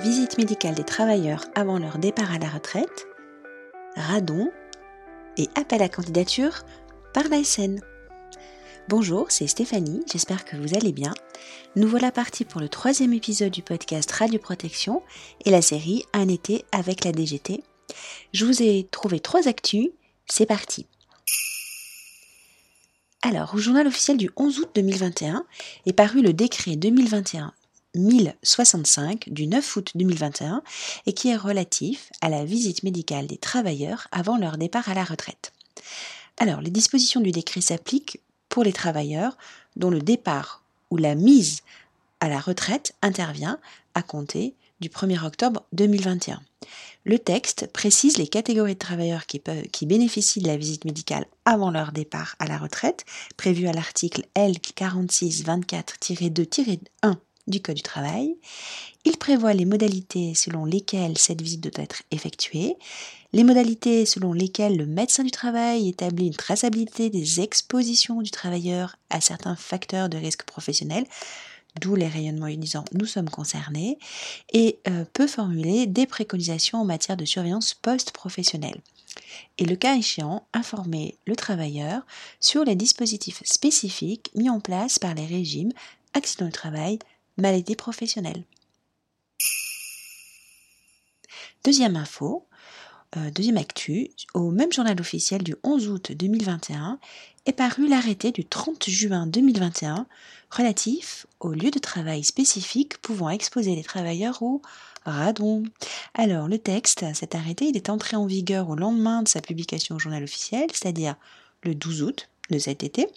visite médicale des travailleurs avant leur départ à la retraite, radon et appel à candidature par l'ASN. Bonjour, c'est Stéphanie, j'espère que vous allez bien. Nous voilà partis pour le troisième épisode du podcast Radio Protection et la série Un été avec la DGT. Je vous ai trouvé trois actus, c'est parti. Alors, au journal officiel du 11 août 2021 est paru le décret 2021 1065 du 9 août 2021 et qui est relatif à la visite médicale des travailleurs avant leur départ à la retraite. Alors, les dispositions du décret s'appliquent pour les travailleurs dont le départ ou la mise à la retraite intervient à compter du 1er octobre 2021. Le texte précise les catégories de travailleurs qui, bénéficient de la visite médicale avant leur départ à la retraite, prévu à l'article L4624-2-1 du Code du travail. Il prévoit les modalités selon lesquelles cette visite doit être effectuée, les modalités selon lesquelles le médecin du travail établit une traçabilité des expositions du travailleur à certains facteurs de risque professionnel, d'où les rayonnements ionisants, nous sommes concernés, et euh, peut formuler des préconisations en matière de surveillance post-professionnelle. Et le cas échéant, informer le travailleur sur les dispositifs spécifiques mis en place par les régimes accident du travail, maladie professionnelle. Deuxième info, euh, deuxième actu, au même journal officiel du 11 août 2021 est paru l'arrêté du 30 juin 2021 relatif aux lieux de travail spécifiques pouvant exposer les travailleurs au radon. Alors le texte, cet arrêté, il est entré en vigueur au lendemain de sa publication au journal officiel, c'est-à-dire le 12 août de cet été.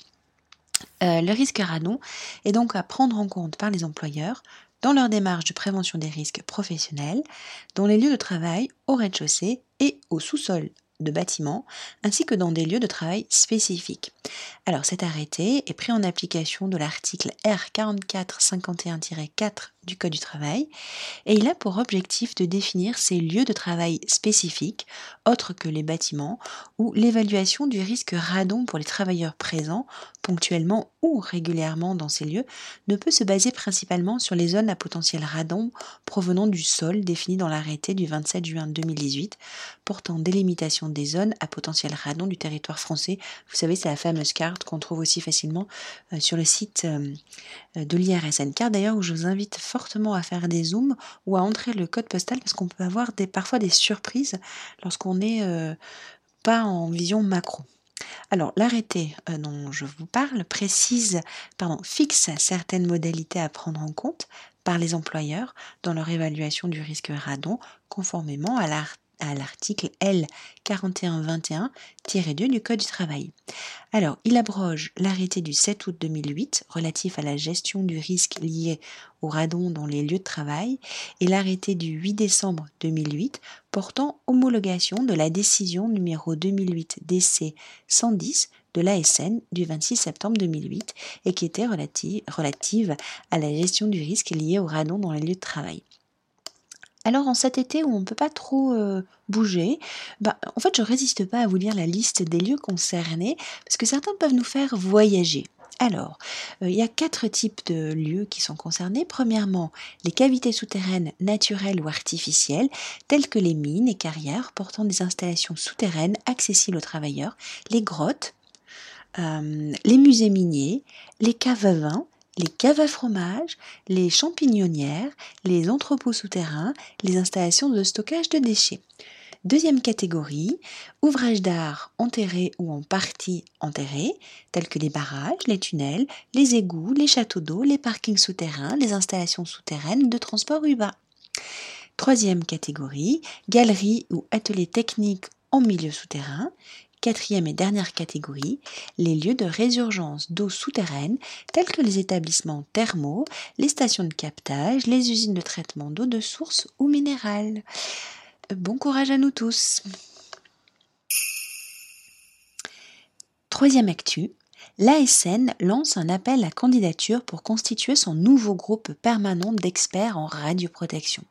Euh, le risque radon est donc à prendre en compte par les employeurs dans leur démarche de prévention des risques professionnels, dans les lieux de travail au rez-de-chaussée et au sous-sol de bâtiments, ainsi que dans des lieux de travail spécifiques. Alors cet arrêté est pris en application de l'article R4451-4 du Code du travail et il a pour objectif de définir ces lieux de travail spécifiques, autres que les bâtiments, où l'évaluation du risque radon pour les travailleurs présents, ponctuellement ou régulièrement dans ces lieux, ne peut se baser principalement sur les zones à potentiel radon provenant du sol défini dans l'arrêté du 27 juin 2018 portant délimitation des zones à potentiel radon du territoire français. Vous savez, c'est la fameuse carte qu'on trouve aussi facilement euh, sur le site euh, de l'IRSN. Carte d'ailleurs où je vous invite fortement à faire des zooms ou à entrer le code postal parce qu'on peut avoir des, parfois des surprises lorsqu'on n'est euh, pas en vision macro. Alors, l'arrêté dont je vous parle précise, pardon, fixe certaines modalités à prendre en compte par les employeurs dans leur évaluation du risque radon, conformément à l'article à l'article L 4121-2 du Code du travail. Alors, il abroge l'arrêté du 7 août 2008 relatif à la gestion du risque lié au radon dans les lieux de travail et l'arrêté du 8 décembre 2008 portant homologation de la décision numéro 2008 DC 110 de l'ASN du 26 septembre 2008 et qui était relative, relative à la gestion du risque lié au radon dans les lieux de travail. Alors en cet été où on ne peut pas trop euh, bouger, bah, en fait je résiste pas à vous lire la liste des lieux concernés parce que certains peuvent nous faire voyager. Alors, euh, il y a quatre types de lieux qui sont concernés. Premièrement, les cavités souterraines naturelles ou artificielles, telles que les mines et carrières portant des installations souterraines accessibles aux travailleurs, les grottes, euh, les musées miniers, les caves à vin, les caves à fromage, les champignonnières, les entrepôts souterrains, les installations de stockage de déchets. Deuxième catégorie, ouvrages d'art enterrés ou en partie enterrés, tels que les barrages, les tunnels, les égouts, les châteaux d'eau, les parkings souterrains, les installations souterraines de transport urbain. Troisième catégorie, galeries ou ateliers techniques en milieu souterrain, Quatrième et dernière catégorie, les lieux de résurgence d'eau souterraine tels que les établissements thermaux, les stations de captage, les usines de traitement d'eau de source ou minérale. Bon courage à nous tous. Troisième actu, l'ASN lance un appel à candidature pour constituer son nouveau groupe permanent d'experts en radioprotection.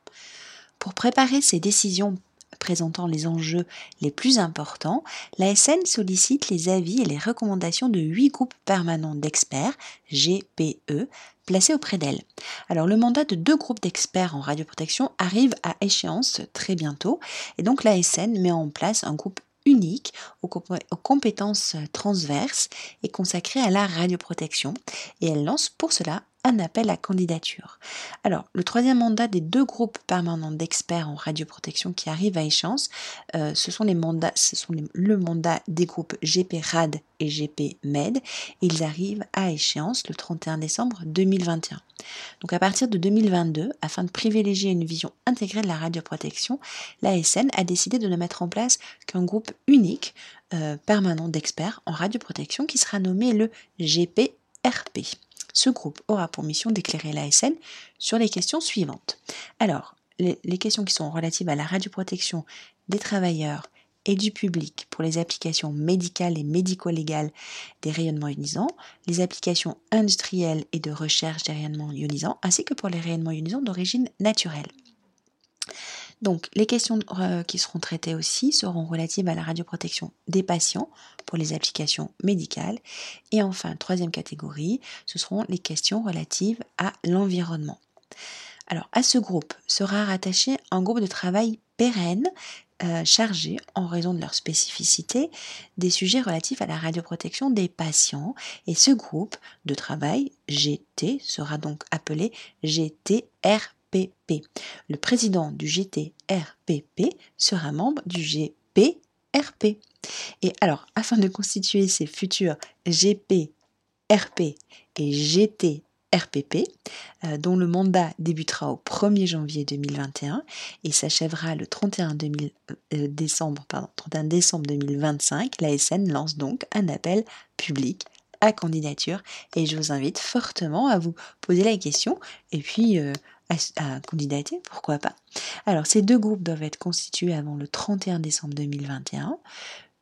Pour préparer ses décisions présentant les enjeux les plus importants, l'ASN sollicite les avis et les recommandations de huit groupes permanents d'experts, GPE, placés auprès d'elle. Alors le mandat de deux groupes d'experts en radioprotection arrive à échéance très bientôt et donc l'ASN met en place un groupe unique aux, compétences transverses et consacré à la radioprotection et elle lance pour cela un appel à candidature. Alors, le troisième mandat des deux groupes permanents d'experts en radioprotection qui arrivent à échéance, euh, ce sont les mandats, ce sont le mandat des groupes GP RAD et GP MED. Ils arrivent à échéance le 31 décembre 2021. Donc à partir de 2022, afin de privilégier une vision intégrée de la radioprotection, l'ASN a décidé de ne mettre en place qu'un groupe unique euh, permanent d'experts en radioprotection qui sera nommé le GPRP. Ce groupe aura pour mission d'éclairer l'ASN sur les questions suivantes. Alors, les, questions qui sont relatives à la radioprotection des travailleurs et du public pour les applications médicales et médico-légales des rayonnements ionisants, les applications industrielles et de recherche des rayonnements ionisants, ainsi que pour les rayonnements ionisants d'origine naturelle. Donc, les questions euh, qui seront traitées aussi seront relatives à la radioprotection des patients pour les applications médicales. Et enfin, troisième catégorie, ce seront les questions relatives à l'environnement. Alors, à ce groupe sera rattaché un groupe de travail pérenne euh, chargé, en raison de leur spécificité, des sujets relatifs à la radioprotection des patients. Et ce groupe de travail, GT, sera donc appelé GTRP le président du GTRPP sera membre du GPRP. Et alors, afin de constituer ces futurs GPRP et GTRPP, euh, dont le mandat débutera au 1er janvier 2021 et s'achèvera le 31, euh, décembre, pardon, 31 décembre 2025, l'ASN lance donc un appel public à candidature et je vous invite fortement à vous poser la question et puis euh, à, candidater, pourquoi pas? Alors, ces deux groupes doivent être constitués avant le 31 décembre 2021.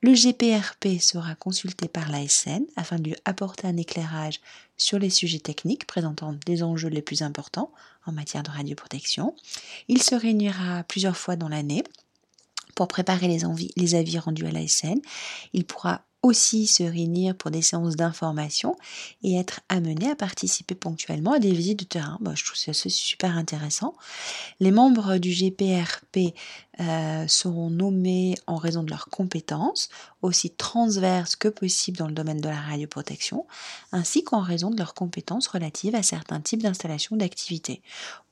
Le GPRP sera consulté par l'ASN afin de lui apporter un éclairage sur les sujets techniques présentant des enjeux les plus importants en matière de radioprotection. Il se réunira plusieurs fois dans l'année pour préparer les, les avis rendus à l'ASN. Il pourra aussi se réunir pour des séances d'information et être amené à participer ponctuellement à des visites de terrain. Bah, je trouve ça super intéressant. Les membres du GPRP euh, seront nommés en raison de leurs compétences, aussi transverses que possible dans le domaine de la radioprotection, ainsi qu'en raison de leurs compétences relatives à certains types d'installations d'activités,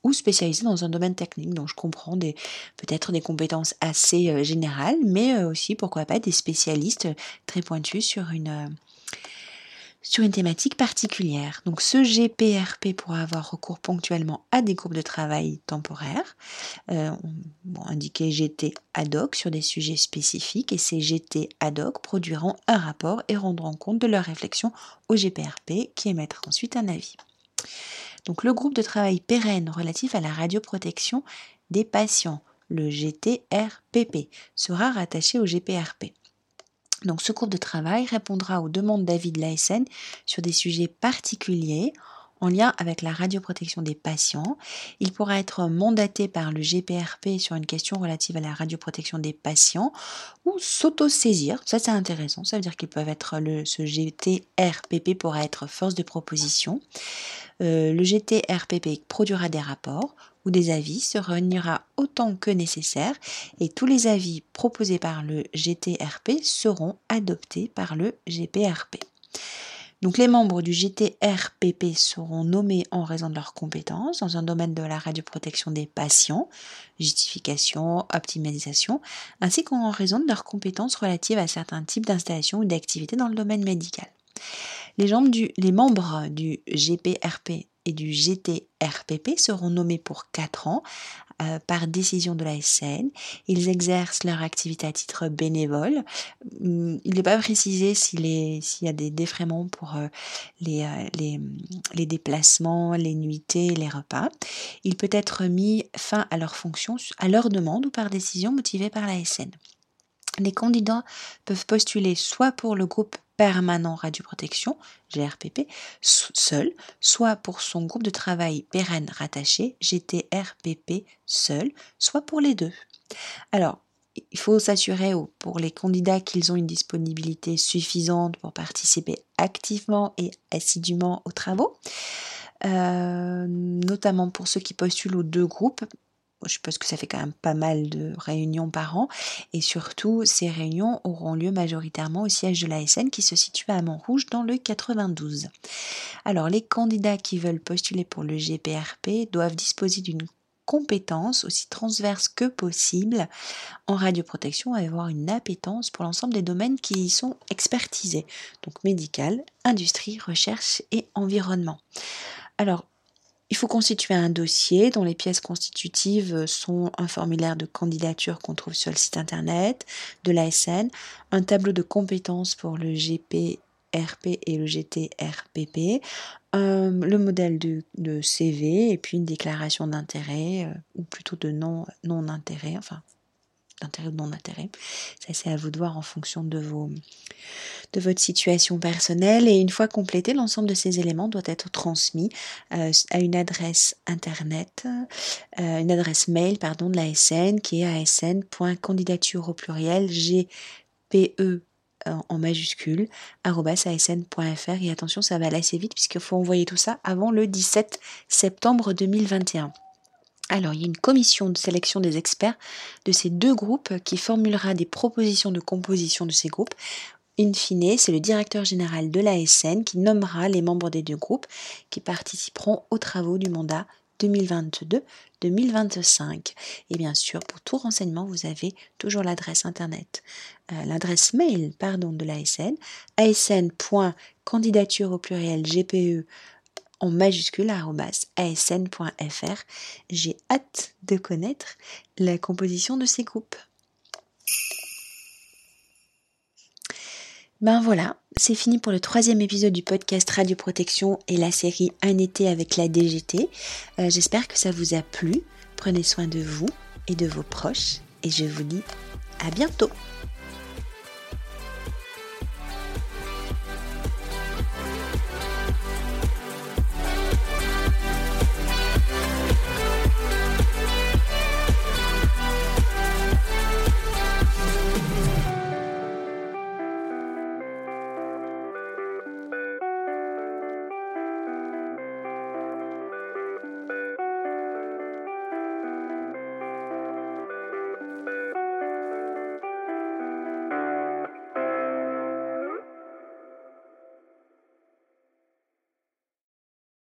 ou spécialisés dans un domaine technique. dont je comprends peut-être des compétences assez euh, générales, mais euh, aussi pourquoi pas des spécialistes très pointus sur une sur une thématique particulière. Donc ce GPRP pourra avoir recours ponctuellement à des groupes de travail temporaires, euh, indiqués GT ad hoc sur des sujets spécifiques, et ces GT ad hoc produiront un rapport et rendront compte de leurs réflexions au GPRP qui émettra ensuite un avis. Donc le groupe de travail pérenne relatif à la radioprotection des patients, le GTRPP, sera rattaché au GPRP. Donc ce groupe de travail répondra aux demandes d'avis de l'ASN sur des sujets particuliers en lien avec la radioprotection des patients. Il pourra être mandaté par le GPRP sur une question relative à la radioprotection des patients ou s'auto-saisir. Ça, c'est intéressant. Ça veut dire qu'ils peuvent être le, ce GTRPP pourra être force de proposition. Euh, le GTRPP produira des rapports ou des avis se réunira autant que nécessaire et tous les avis proposés par le GTRP seront adoptés par le GPRP. Donc les membres du GTRPP seront nommés en raison de leurs compétences dans un domaine de la radioprotection des patients, justification, optimisation, ainsi qu'en raison de leurs compétences relatives à certains types d'installations ou d'activités dans le domaine médical. Les, les membres du GPRP du GTRPP seront nommés pour 4 ans euh, par décision de la SN. Ils exercent leur activité à titre bénévole. Hum, il n'est pas précisé s'il y a des défraiements pour euh, les, euh, les, déplacements, les nuitées, les repas. Il peut être mis fin à leur fonction à leur demande ou par décision motivée par la SN. Les candidats peuvent postuler soit pour le groupe permanent radioprotection, GRPP, seul, soit pour son groupe de travail pérenne rattaché, GTRPP seul, soit pour les deux. Alors, il faut s'assurer pour les candidats qu'ils ont une disponibilité suffisante pour participer activement et assidûment aux travaux, euh, notamment pour ceux qui postulent aux deux groupes. Je pense que ça fait quand même pas mal de réunions par an. Et surtout, ces réunions auront lieu majoritairement au siège de l'ASN qui se situe à Montrouge dans le 92. Alors, les candidats qui veulent postuler pour le GPRP doivent disposer d'une compétences aussi transverses que possible en radioprotection et avoir une appétence pour l'ensemble des domaines qui y sont expertisés, donc médical, industrie, recherche et environnement. Alors, il faut constituer un dossier dont les pièces constitutives sont un formulaire de candidature qu'on trouve sur le site internet de l'ASN, un tableau de compétences pour le GP RP et le GTRPP, euh, le modèle de, CV et puis une déclaration d'intérêt, euh, ou plutôt de non-intérêt, enfin d'intérêt ou non-intérêt. Ça c'est à vous de voir en fonction de, vos, de votre situation personnelle. Et une fois complété, l'ensemble de ces éléments doit être transmis euh, à une adresse internet, une adresse mail pardon, de l'ASN qui est asn.candidature au pluriel gpe en majuscule, asn.fr. Et attention, ça va aller assez vite puisqu'il faut envoyer tout ça avant le 17 septembre 2021. Alors, il y a une commission de sélection des experts de ces deux groupes qui formulera des propositions de composition de ces groupes. In fine, c'est le directeur général de l'ASN qui nommera les membres des deux groupes qui participeront aux travaux du mandat 2022-2025. Et bien sûr, pour tout renseignement, vous avez toujours l'adresse internet, euh, l'adresse mail pardon, de l'ASN, asn.candidature au pluriel GPE en majuscule asn.fr. J'ai hâte de connaître la composition de ces groupes. Ben voilà, c'est fini pour le troisième épisode du podcast Radio Protection et la série Un été avec la DGT. Euh, j'espère que ça vous a plu. Prenez soin de vous et de vos proches et je vous dis à bientôt.